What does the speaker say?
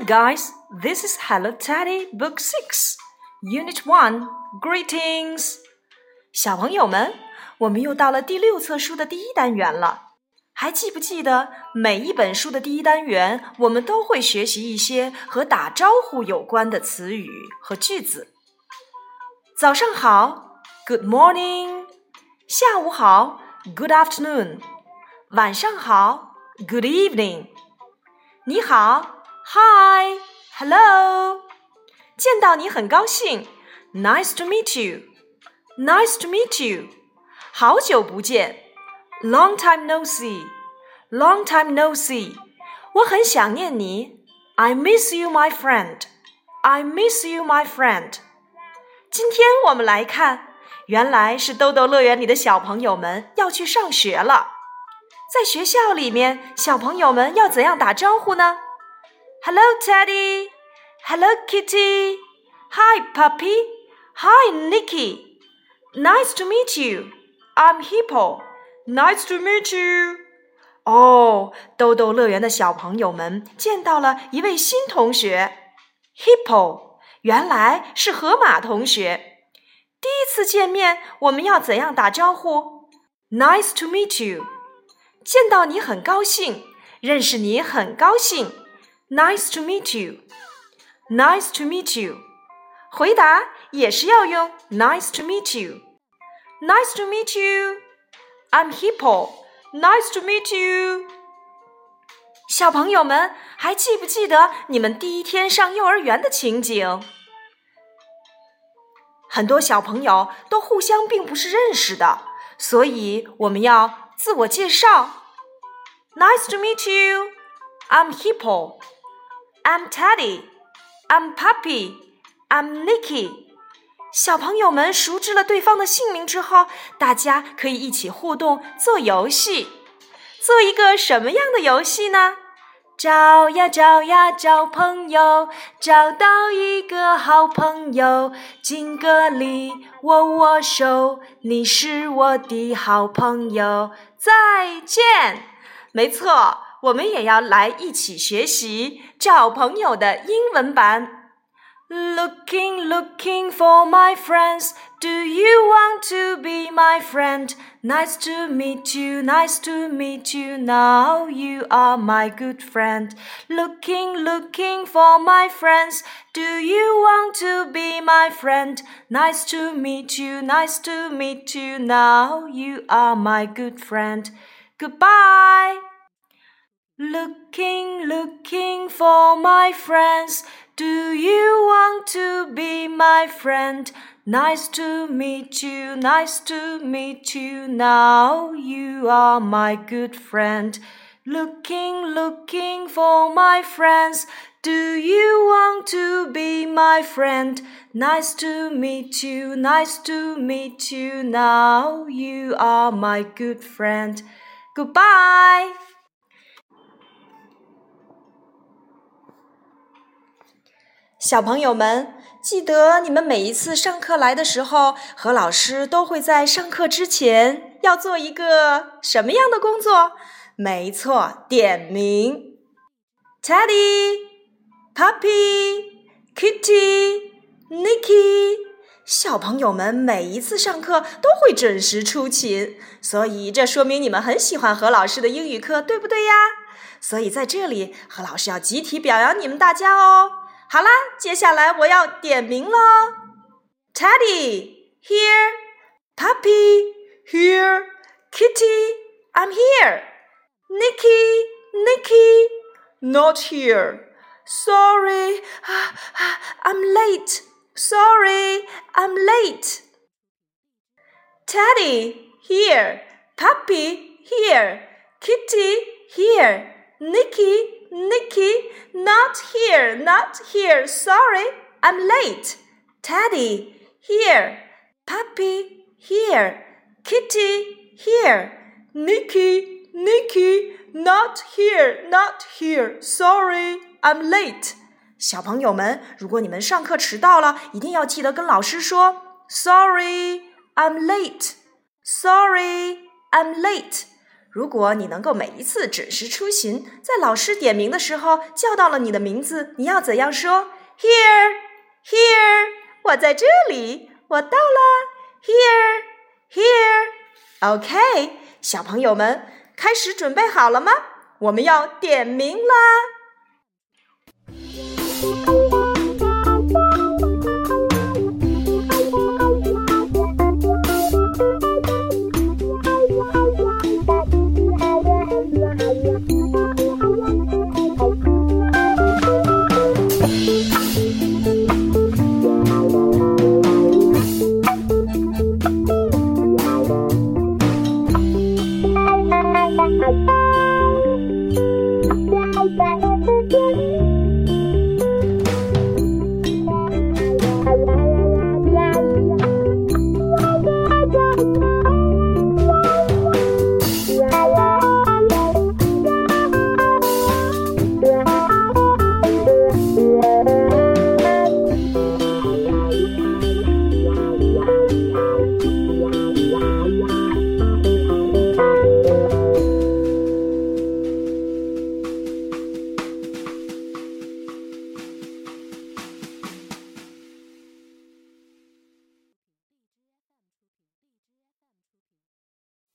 Hello, guys. This is Hello Teddy Book Six, Unit One. Greetings，小朋友们，我们又到了第六册书的第一单元了。还记不记得每一本书的第一单元，我们都会学习一些和打招呼有关的词语和句子？早上好，Good morning。下午好，Good afternoon。晚上好，Good evening。你好 ，Hi，Hello。见到你很高兴，Nice to meet you。Nice to meet you。好久不见，Long time no see。Long time no see。我很想念你，I miss you, my friend。I miss you, my friend。今天我们来看，原来是豆豆乐园里的小朋友们要去上学了。在学校里面，小朋友们要怎样打招呼呢 ？Hello, Teddy. Hello, Kitty. Hi, Puppy. Hi, Nicky. Nice to meet you. I'm Hippo. Nice to meet you. 哦，豆豆乐园的小朋友们见到了一位新同学，Hippo，原来是河马同学。第一次见面，我们要怎样打招呼？Nice to meet you。见到你很高兴，认识你很高兴。 Nice to meet you. Nice to meet you. 回答也是要用 Nice to meet you. Nice to meet you. I'm Hippo. Nice to meet you. 小朋友们还记不记得你们第一天上幼儿园的情景？很多小朋友都互相并不是认识的，所以我们要。自我介绍：Nice to meet you. I'm Hippo. I'm Teddy. I'm Puppy. I'm Nicky. 小朋友们熟知了对方的姓名之后，大家可以一起互动做游戏。做一个什么样的游戏呢？找呀找呀找朋友，找到一个好朋友，敬个礼，握握手，你是我的好朋友。再见。没错，我们也要来一起学习找朋友的英文版。Looking, looking for my friends. Do you want to be my friend? Nice to meet you, nice to meet you. Now you are my good friend. Looking, looking for my friends. Do you want to be my friend? Nice to meet you, nice to meet you. Now you are my good friend. Goodbye. Looking, looking for my friends. Do you want to be my friend? Nice to meet you, nice to meet you. Now you are my good friend. Looking, looking for my friends. Do you want to be my friend? Nice to meet you, nice to meet you. Now you are my good friend. Goodbye. 小朋友们，记得你们每一次上课来的时候，何老师都会在上课之前要做一个什么样的工作？没错，点名。Teddy、Puppy、Kitty、Nicky，小朋友们每一次上课都会准时出勤，所以这说明你们很喜欢何老师的英语课，对不对呀？所以在这里，何老师要集体表扬你们大家哦。好啦，接下来我要点名喽。Teddy here, Puppy here, Kitty I'm here, Nicky Nicky not here. Sorry, I'm late. Sorry, I'm late. Teddy here, Puppy here, Kitty here, Nikki, Nikki, not here, not here. Sorry, I'm late. Teddy, here. Puppy, here. Kitty, here. Nikki, Nikki, not here, not here. Sorry, I'm late. 小朋友们，如果你们上课迟到了，一定要记得跟老师说 “Sorry, I'm late”。Sorry, I'm late。如果你能够每一次准时出行，在老师点名的时候叫到了你的名字，你要怎样说？Here, here，我在这里，我到了。Here, here. OK，小朋友们，开始准备好了吗？我们要点名啦！Thank you.